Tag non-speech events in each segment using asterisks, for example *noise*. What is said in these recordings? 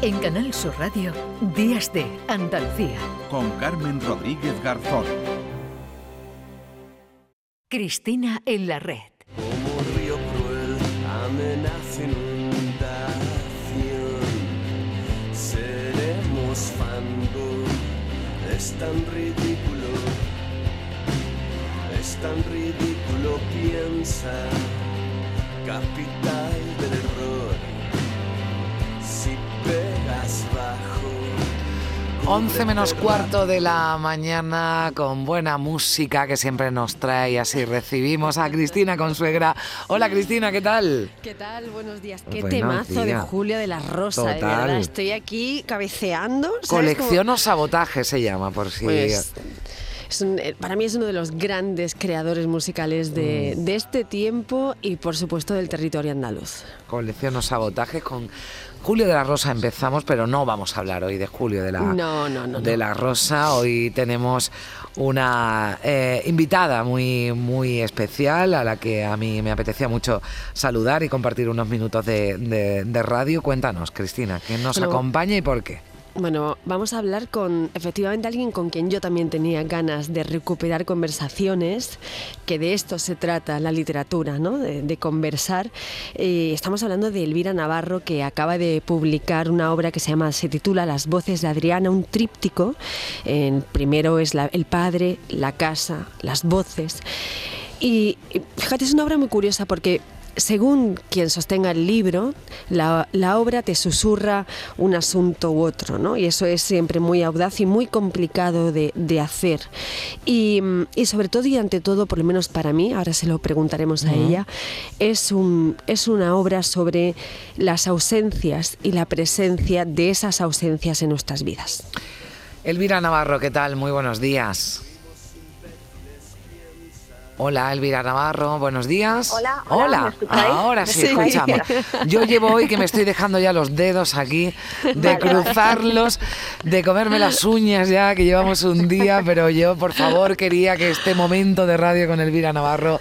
En Canal Sur Radio, Días de Andalucía. Con Carmen Rodríguez Garzón. Cristina en la red. Como río cruel, amenaza inundación. Seremos fango, es tan ridículo, es tan ridículo, piensa, capital del error. Si. 11 menos cuarto de la mañana con buena música que siempre nos trae y así recibimos a Cristina Consuegra. Hola Cristina, ¿qué tal? ¿Qué tal? Buenos días. Qué Buenos temazo de. Julio de la Rosa, de Total. verdad. Estoy aquí cabeceando. ¿sabes Colección o sabotaje se llama, por si... cómo? Pues, es un- eh, para mí es uno de los grandes creadores musicales de, Mm. de este tiempo y por supuesto del territorio andaluz. Colección o sabotaje con Julio de la Rosa empezamos, pero no vamos a hablar hoy de Julio de la, No, no, no, de la Rosa. Hoy tenemos una eh, invitada muy, muy especial a la que a mí me apetecía mucho saludar y compartir unos minutos de, de- de radio. Cuéntanos, Cristina, ¿quién nos acompaña y por qué? Bueno, vamos a hablar con efectivamente alguien con quien yo también tenía ganas de recuperar conversaciones, que de esto se trata la literatura, ¿no? de, conversar. Eh, estamos hablando de Elvira Navarro, que acaba de publicar una obra que se llama, se titula Las voces de Adriana, un tríptico. Primero es la- el padre, la casa, las voces. Y fíjate, es una obra muy curiosa porque según quien sostenga el libro, la, la obra te susurra un asunto u otro, ¿no? Y eso es siempre muy audaz y muy complicado de, de hacer. Y, y sobre todo y ante todo, por lo menos para mí, ahora se lo preguntaremos a ella, es, un, es una obra sobre las ausencias y la presencia de esas ausencias en nuestras vidas. Elvira Navarro, ¿qué tal? Muy buenos días. Hola, Elvira Navarro, buenos días. Hola, hola, ahora sí, Sí. escuchamos. Yo llevo hoy que me estoy dejando ya los dedos aquí, de vale. cruzarlos, de comerme las uñas ya, que llevamos un día, pero yo, por favor, quería que este momento de radio con Elvira Navarro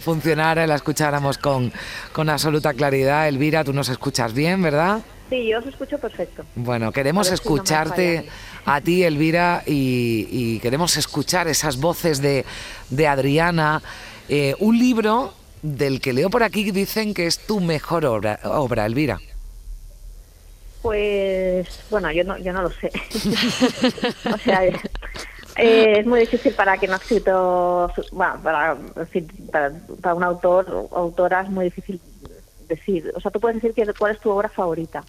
funcionara y la escucháramos con, con absoluta claridad. Elvira, tú nos escuchas bien, ¿verdad? Sí, yo os escucho perfecto. Bueno, queremos A ver si no me escucharte a ti, Elvira, y, y queremos escuchar esas voces de, de Adriana. Eh, un libro del que leo por aquí dicen que es tu mejor obra, obra Elvira. Pues bueno, yo no, yo no lo sé. *laughs* o sea, eh, es muy difícil para quien no ha escrito, su- bueno, para, para, para un autor o autora es muy difícil decir. O sea, tú puedes decir que cuál es tu obra favorita,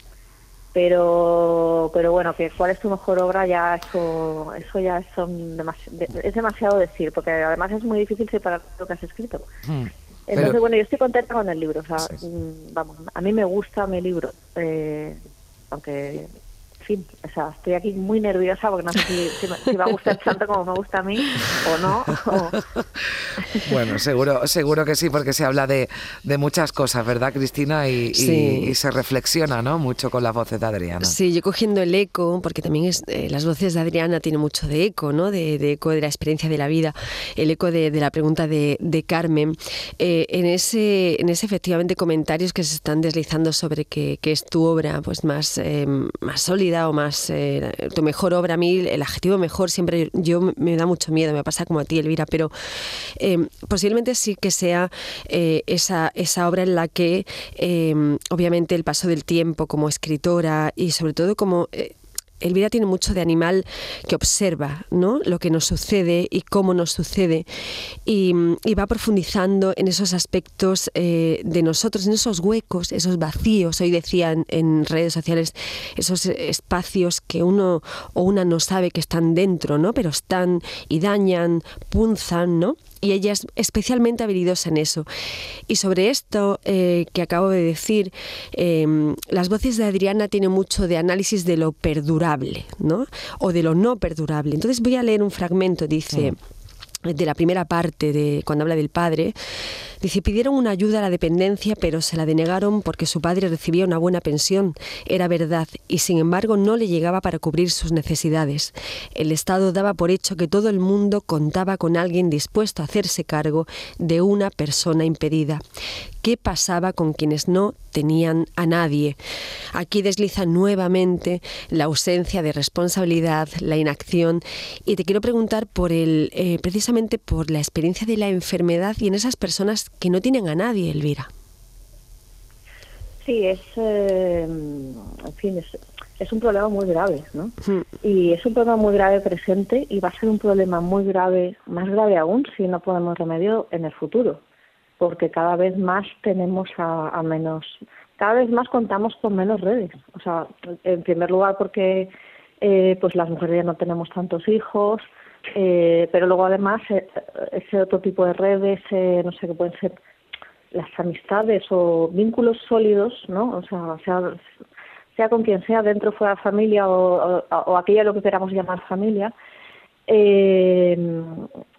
pero pero bueno, que cuál es tu mejor obra ya eso eso ya son demasi- de- es demasiado decir, porque además es muy difícil separar lo que has escrito. Hmm. Entonces, Pero- bueno, yo estoy contenta con el libro. O sea, Sí. mm, vamos, a mí me gusta mi libro. Eh, aunque, fin, o sea, estoy aquí muy nerviosa porque no sé si, si, me- si va a gustar tanto como me gusta a mí o no. o- *laughs* Bueno, seguro, seguro que sí, porque se habla de, de muchas cosas, ¿verdad, Cristina? Y, y- Sí. y se reflexiona, ¿no? Mucho con las voces de Adriana. Sí, yo cogiendo el eco, porque también es, eh, las voces de Adriana tienen mucho de eco, ¿no? De, de eco de la experiencia de la vida, el eco de, de la pregunta de, de Carmen. Eh, en ese, en ese efectivamente comentarios que se están deslizando sobre que, que es tu obra pues más, eh, más sólida o más eh, tu mejor obra, a mí el adjetivo mejor siempre yo me da mucho miedo, me pasa como a ti, Elvira, pero eh, posiblemente sí que sea eh, esa, esa obra en la que obviamente el paso del tiempo como escritora y sobre todo como... Elvira tiene mucho de animal que observa ¿no? lo que nos sucede y cómo nos sucede y, y va profundizando en esos aspectos eh, de nosotros, en esos huecos, esos vacíos. Hoy decían en redes sociales esos espacios que uno o una no sabe que están dentro, ¿no? pero están y dañan, punzan, ¿no? y ella es especialmente habilidosa en eso. Y sobre esto eh, que acabo de decir, eh, las voces de Adriana tienen mucho de análisis de lo perdurable, ¿no? O de lo no perdurable. Entonces voy a leer un fragmento, dice, de la primera parte de cuando habla del padre. Dice, pidieron una ayuda a la dependencia, pero se la denegaron porque su padre recibía una buena pensión. Era verdad, y sin embargo no le llegaba para cubrir sus necesidades. El Estado daba por hecho que todo el mundo contaba con alguien dispuesto a hacerse cargo de una persona impedida qué pasaba con quienes no tenían a nadie. Aquí desliza nuevamente la ausencia de responsabilidad, la inacción, y te quiero preguntar por el, eh, precisamente por la experiencia de la enfermedad y en esas personas que no tienen a nadie, Elvira. Sí, es, eh, en fin, es, es, un problema muy grave, ¿no? Hmm. Y es un problema muy grave presente y va a ser un problema muy grave, más grave aún, si no ponemos remedio en el futuro porque cada vez más tenemos a, menos, cada vez más contamos con menos redes. O sea, en primer lugar porque eh, pues las mujeres ya no tenemos tantos hijos, eh, pero luego además eh, ese otro tipo de redes, no sé, que pueden ser las amistades o vínculos sólidos, ¿no? O sea, sea, sea con quien sea, dentro fuera familia o, o, o aquella lo que queramos llamar familia, eh,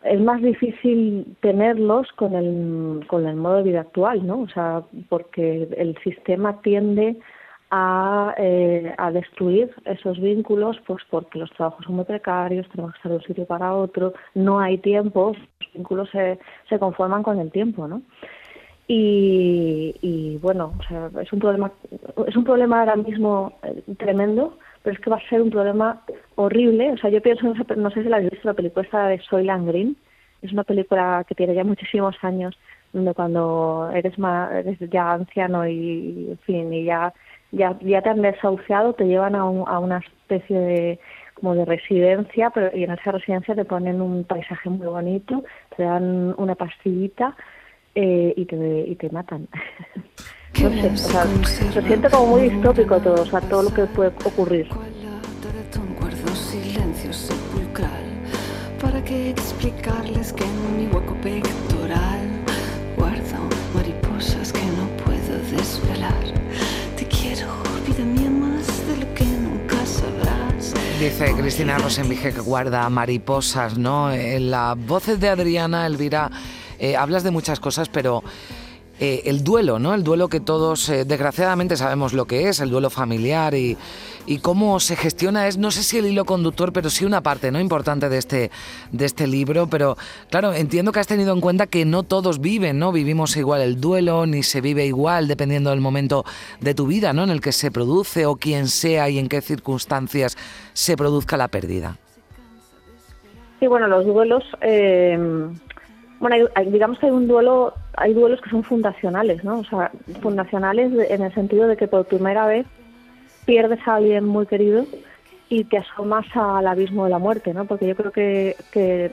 es más difícil tenerlos con el, con el modo de vida actual, ¿no? O sea, porque el sistema tiende a, eh, a destruir esos vínculos, pues porque los trabajos son muy precarios, tenemos que estar de un sitio para otro, no hay tiempo, los vínculos se, se conforman con el tiempo, ¿no? Y, y bueno, o sea, es un problema, es un problema ahora mismo eh, tremendo pero es que va a ser un problema horrible. O sea, yo pienso, no sé si la habéis visto, la película de Soylent Green. Es una película que tiene ya muchísimos años, donde cuando eres, eres ya anciano y, en fin, y ya, ya, ya te han desahuciado, te llevan a, a una especie de como de residencia, pero y en esa residencia te ponen un paisaje muy bonito, te dan una pastillita eh, y, te, y te matan. *laughs* no sé, o sea, se siente como muy distópico todo, o sea, todo lo que puede ocurrir. ¿Para qué explicarles que en mi hueco pectoral guardo mariposas que no puedo desvelar? Dice Cristina Rosenvige que guarda mariposas, ¿no? En las voces de Adriana, Elvira, eh, hablas de muchas cosas, pero eh, el duelo, ¿no? El duelo que todos, eh, desgraciadamente, sabemos lo que es, el duelo familiar y, cómo se gestiona es, no sé si el hilo conductor, pero sí una parte ¿no? importante de este, de este libro. Pero claro, entiendo que has tenido en cuenta que no todos viven, ¿no? Vivimos igual el duelo, ni se vive igual dependiendo del momento de tu vida, ¿no? En el que se produce o quién sea y en qué circunstancias se produzca la pérdida. Sí, bueno, los duelos. Eh bueno, digamos que hay un duelo, hay duelos que son fundacionales, ¿no? O sea, fundacionales en el sentido de que por primera vez pierdes a alguien muy querido y te asomas al abismo de la muerte, ¿no? Porque yo creo que, que,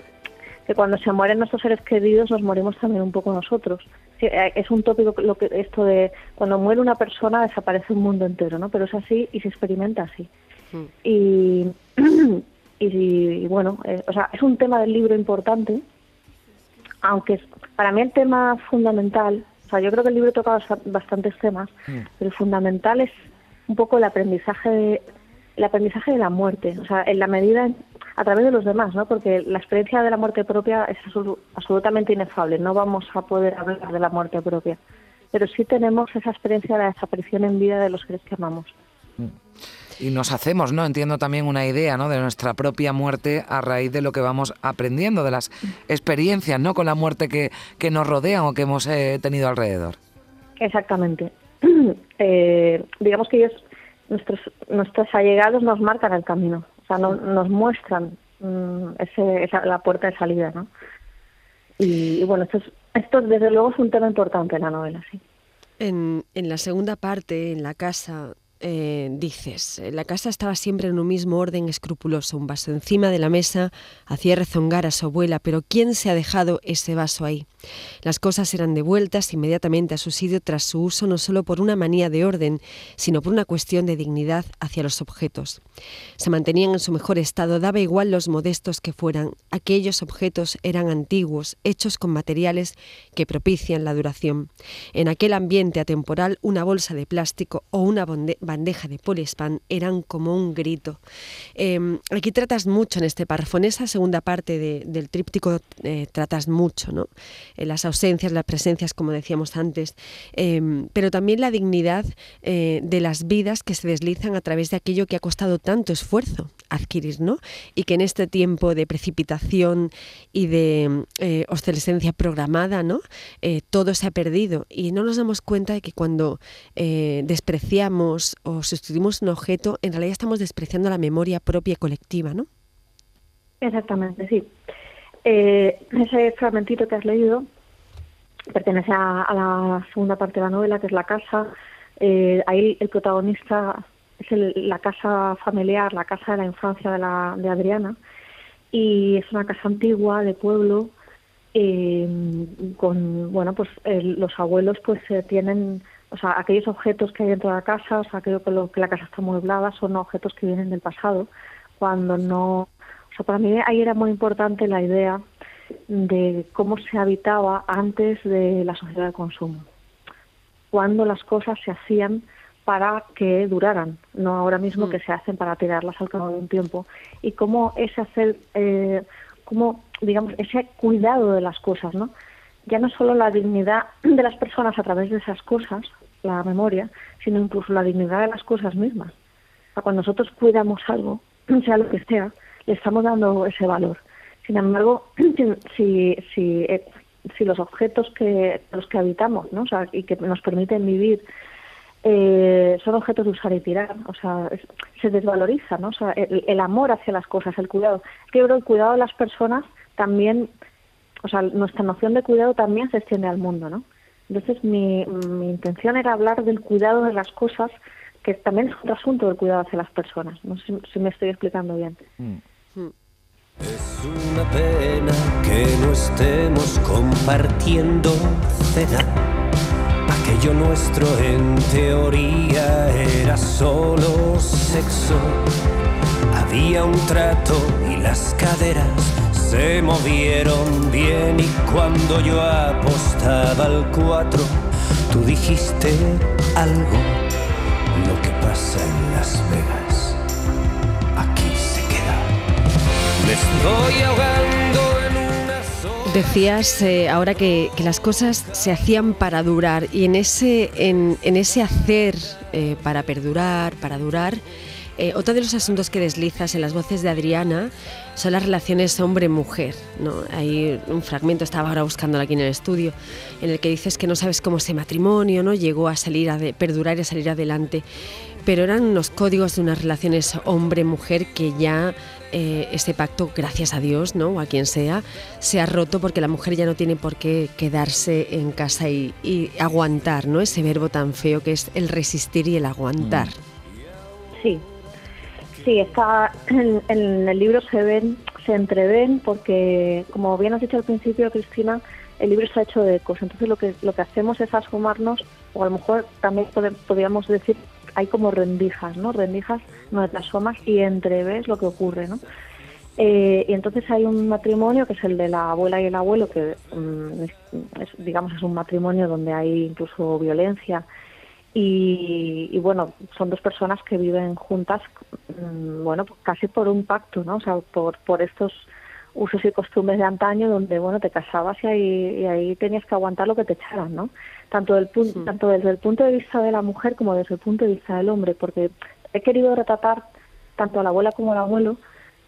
cuando se mueren nuestros seres queridos nos morimos también un poco nosotros. Eh, es un tópico lo que esto de cuando muere una persona desaparece un mundo entero, ¿no? Pero es así y se experimenta así. Mm. Y, *clears throat* y, bueno, eh, o sea, es un tema del libro importante aunque para mí el tema fundamental, o sea, yo creo que el libro toca bastantes temas, mm. pero el fundamental es un poco el aprendizaje de, el aprendizaje de la muerte, o sea, en la medida a través de los demás, ¿no? Porque la experiencia de la muerte propia es absolutamente inefable, no vamos a poder hablar de la muerte propia, pero sí tenemos esa experiencia de la desaparición en vida de los seres que amamos. Y nos hacemos, ¿no? Entiendo también una idea, ¿no? De nuestra propia muerte a raíz de lo que vamos aprendiendo, de las experiencias, ¿no? Con la muerte que, que nos rodean o que hemos eh, tenido alrededor. Exactamente. *clears throat* Eh, digamos que ellos, nuestros, nuestros allegados nos marcan el camino, o sea, nos muestran mm, ese, esa, la puerta de salida, ¿no? Y, bueno, esto, esto desde luego es un tema importante en la novela, sí. En, en la segunda parte, en la casa, eh, dices, la casa estaba siempre en un mismo orden escrupuloso, un vaso encima de la mesa hacía rezongar a su abuela, pero ¿quién se ha dejado ese vaso ahí? Las cosas eran devueltas inmediatamente a su sitio tras su uso no solo por una manía de orden, sino por una cuestión de dignidad hacia los objetos. Se mantenían en su mejor estado, daba igual los modestos que fueran, aquellos objetos eran antiguos, hechos con materiales que propician la duración. En aquel ambiente atemporal, una bolsa de plástico o una bandeja bandeja de poliespan eran como un grito. Em, aquí tratas mucho en este párrafo, en esa segunda parte del tríptico eh, tratas mucho, ¿no? En las ausencias, las presencias, como decíamos antes, em, pero también la dignidad eh, de las vidas que se deslizan a través de aquello que ha costado tanto esfuerzo adquirir, ¿no? Y que en este tiempo de precipitación y de eh, obsolescencia programada, ¿no? Eh, todo se ha perdido y no nos damos cuenta de que cuando eh, despreciamos o sustituimos un objeto, en realidad estamos despreciando la memoria propia y colectiva, ¿no? Exactamente, sí. ese fragmentito que has leído pertenece a, la segunda parte de la novela, que es la casa. ahí el protagonista es la casa familiar, la casa de la infancia de, la, de Adriana, y es una casa antigua de pueblo eh, con bueno pues los abuelos pues eh, tienen o sea aquellos objetos que hay dentro de la casa o sea aquello que, lo, que la casa está mueblada son objetos que vienen del pasado cuando no o sea para mí ahí era muy importante la idea de cómo se habitaba antes de la sociedad de consumo cuando las cosas se hacían para que duraran, no ahora mismo mm. que se hacen para tirarlas al cabo de un tiempo. Y cómo ese hacer, eh, como digamos, ese cuidado de las cosas, ¿no? Ya no solo la dignidad de las personas a través de esas cosas, la memoria, sino incluso la dignidad de las cosas mismas. cuando nosotros cuidamos algo, *clears throat* sea lo que sea, le estamos dando ese valor. Sin embargo, *clears throat* si, si, eh, si los objetos que los que habitamos, ¿no? Y que nos permiten vivir eh, son objetos de usar y tirar, o sea, se desvaloriza, ¿no? O sea, el, amor hacia las cosas, el cuidado. Que el cuidado de las personas también, o sea, nuestra noción de cuidado también se extiende al mundo, ¿no? Entonces, mi, mi intención era hablar del cuidado de las cosas, que también es otro asunto del cuidado hacia las personas. No sé si me estoy explicando bien. Mm. Es una pena que no estemos compartiendo cena Aquello nuestro en teoría era solo sexo. Había un trato y las caderas se movieron bien y cuando yo apostaba al cuatro, tú dijiste algo, lo que pasa en Las Vegas, aquí se queda. Me estoy ahogando Decías eh, ahora que, las cosas se hacían para durar y en ese, en, ese hacer eh, para perdurar, para durar, eh, otro de los asuntos que deslizas en las voces de Adriana son las relaciones hombre-mujer. ¿no? Hay un fragmento, estaba ahora buscándolo aquí en el estudio, en el que dices que no sabes cómo ese matrimonio ¿no? llegó a salir a perdurar y a salir adelante, pero eran unos códigos de unas relaciones hombre-mujer que ya eh, este pacto, gracias a Dios, ¿no? o a quien sea, se ha roto porque la mujer ya no tiene por qué quedarse en casa y, aguantar, ¿no? Ese verbo tan feo que es el resistir y el aguantar. Sí, sí, está *clears throat* en, el libro se ven, se entreven porque, como bien has dicho al principio, Cristina, el libro está hecho de ecos. Entonces lo que lo que hacemos es asomarnos, o a lo mejor también podríamos decir hay como rendijas, ¿no? Rendijas donde te asomas y entreves lo que ocurre, ¿no? Eh, y entonces hay un matrimonio que es el de la abuela y el abuelo, que mm, es, digamos es un matrimonio donde hay incluso violencia y, bueno, son dos personas que viven juntas, mm, bueno, casi por un pacto, ¿no? O sea, por, por estos usos y costumbres de antaño donde, bueno, te casabas y ahí, y ahí tenías que aguantar lo que te echaran, ¿no? tanto, del tanto desde el punto de vista de la mujer como desde el punto de vista del hombre, porque he querido retratar tanto a la abuela como al abuelo,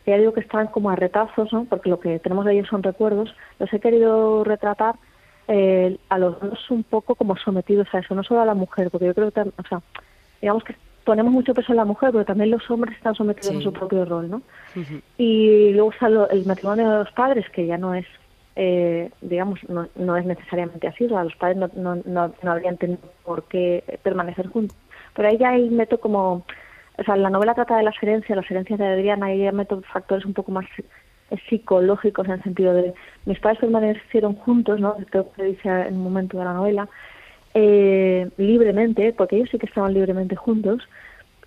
que ya digo que están como a retazos, ¿no? porque lo que tenemos de ellos son recuerdos, los he querido retratar eh, a los dos un poco como sometidos a eso, no solo a la mujer, porque yo creo que, o sea, digamos que ponemos mucho peso en la mujer, pero también los hombres están sometidos a su propio rol, ¿no? Y luego está el matrimonio de los padres, que ya no es eh, digamos, no, no, es necesariamente así, o los padres no, no, no, no habrían tenido por qué permanecer juntos. Pero ahí ya ahí meto como, o sea, la novela trata de las herencias, las herencias de Adriana, y ya meto factores un poco más psicológicos en el sentido de mis padres permanecieron juntos, ¿no? Creo que dice en un momento de la novela, eh, libremente, porque ellos sí que estaban libremente juntos,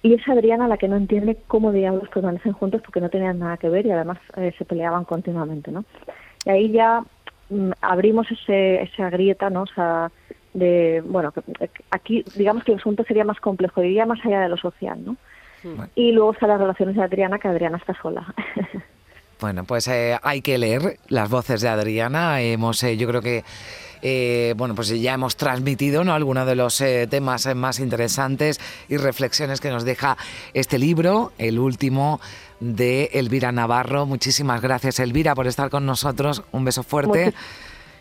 y es Adriana la que no entiende cómo diablos permanecen juntos porque no tenían nada que ver y además eh, se peleaban continuamente, ¿no? Y ahí ya mm, abrimos ese, esa grieta, ¿no? O sea, de bueno, aquí digamos que el asunto sería más complejo, diría más allá de lo social, ¿no? Y luego están las relaciones de Adriana, que Adriana está sola. *laughs* Bueno, pues eh, hay que leer las voces de Adriana. Hemos, eh, yo creo que eh, bueno, pues ya hemos transmitido ¿no? algunos de los temas más interesantes y reflexiones que nos deja este libro, el último de Elvira Navarro. Muchísimas gracias, Elvira, por estar con nosotros. Un beso fuerte.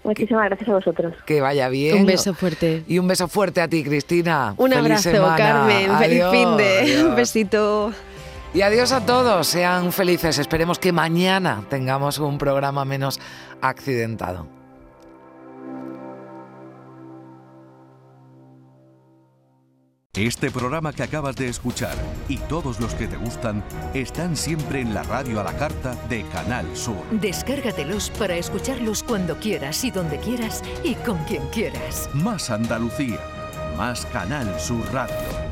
Muchísimas gracias a vosotros. Que vaya bien. Un beso fuerte. Y un beso fuerte a ti, Cristina. Un abrazo, Carmen. Feliz fin de. *laughs* Un besito. Y adiós a todos, sean felices. Esperemos que mañana tengamos un programa menos accidentado. Este programa que acabas de escuchar y todos los que te gustan están siempre en la radio a la carta de Canal Sur. Descárgatelos para escucharlos cuando quieras y donde quieras y con quien quieras. Más Andalucía, más Canal Sur Radio.